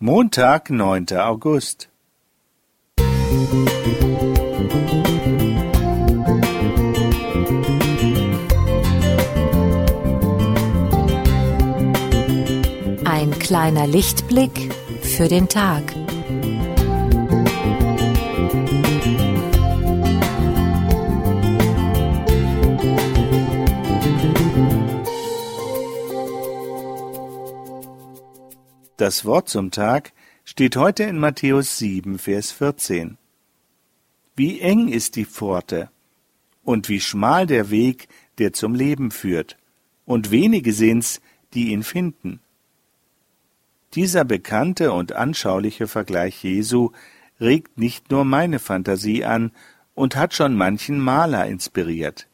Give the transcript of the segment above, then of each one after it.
Montag, neunter August. Ein kleiner Lichtblick für den Tag. Das Wort zum Tag steht heute in Matthäus 7, Vers 14. Wie eng ist die Pforte und wie schmal der Weg, der zum Leben führt, und wenige sind's, die ihn finden. Dieser bekannte und anschauliche Vergleich Jesu regt nicht nur meine Fantasie an und hat schon manchen Maler inspiriert.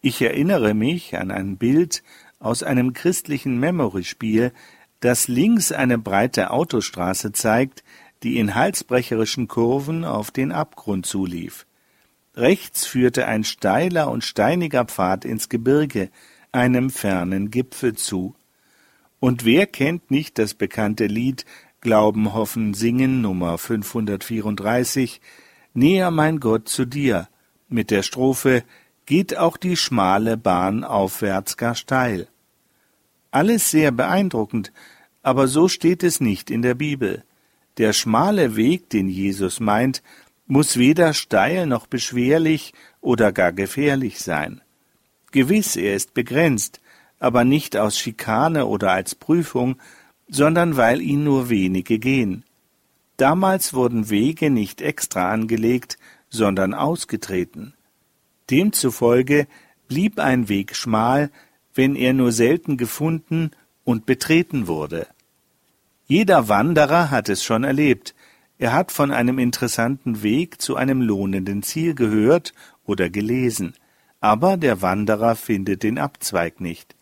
Ich erinnere mich an ein Bild aus einem christlichen Memory-Spiel, das links eine breite Autostraße zeigt, die in halsbrecherischen Kurven auf den Abgrund zulief. Rechts führte ein steiler und steiniger Pfad ins Gebirge, einem fernen Gipfel zu. Und wer kennt nicht das bekannte Lied Glauben, Hoffen, Singen Nummer 534 Näher mein Gott zu dir mit der Strophe Geht auch die schmale Bahn aufwärts gar steil. Alles sehr beeindruckend, aber so steht es nicht in der Bibel. Der schmale Weg, den Jesus meint, muss weder steil noch beschwerlich oder gar gefährlich sein. Gewiss, er ist begrenzt, aber nicht aus Schikane oder als Prüfung, sondern weil ihn nur wenige gehen. Damals wurden Wege nicht extra angelegt, sondern ausgetreten. Demzufolge blieb ein Weg schmal, wenn er nur selten gefunden und betreten wurde. Jeder Wanderer hat es schon erlebt. Er hat von einem interessanten Weg zu einem lohnenden Ziel gehört oder gelesen, aber der Wanderer findet den Abzweig nicht.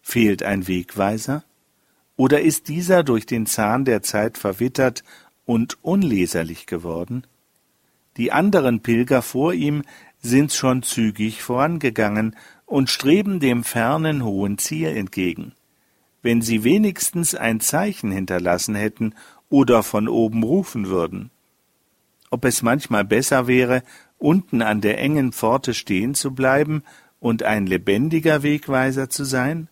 Fehlt ein Wegweiser? Oder ist dieser durch den Zahn der Zeit verwittert und unleserlich geworden? Die anderen Pilger vor ihm sind schon zügig vorangegangen und streben dem fernen hohen Ziel entgegen wenn sie wenigstens ein Zeichen hinterlassen hätten oder von oben rufen würden. Ob es manchmal besser wäre, unten an der engen Pforte stehen zu bleiben und ein lebendiger Wegweiser zu sein?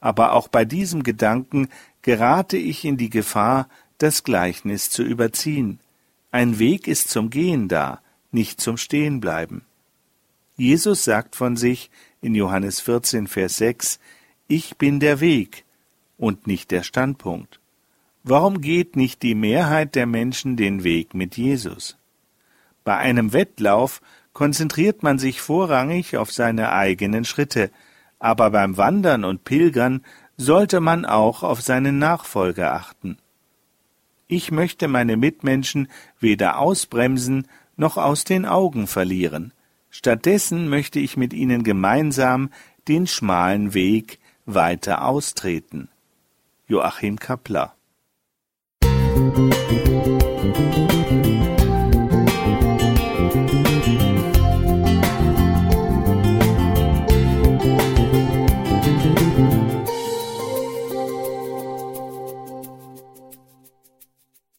Aber auch bei diesem Gedanken gerate ich in die Gefahr, das Gleichnis zu überziehen. Ein Weg ist zum Gehen da, nicht zum Stehenbleiben. Jesus sagt von sich in Johannes 14, Vers 6, ich bin der Weg und nicht der Standpunkt. Warum geht nicht die Mehrheit der Menschen den Weg mit Jesus? Bei einem Wettlauf konzentriert man sich vorrangig auf seine eigenen Schritte, aber beim Wandern und Pilgern sollte man auch auf seinen Nachfolger achten. Ich möchte meine Mitmenschen weder ausbremsen noch aus den Augen verlieren. Stattdessen möchte ich mit ihnen gemeinsam den schmalen Weg weiter austreten. Joachim Kappler Musik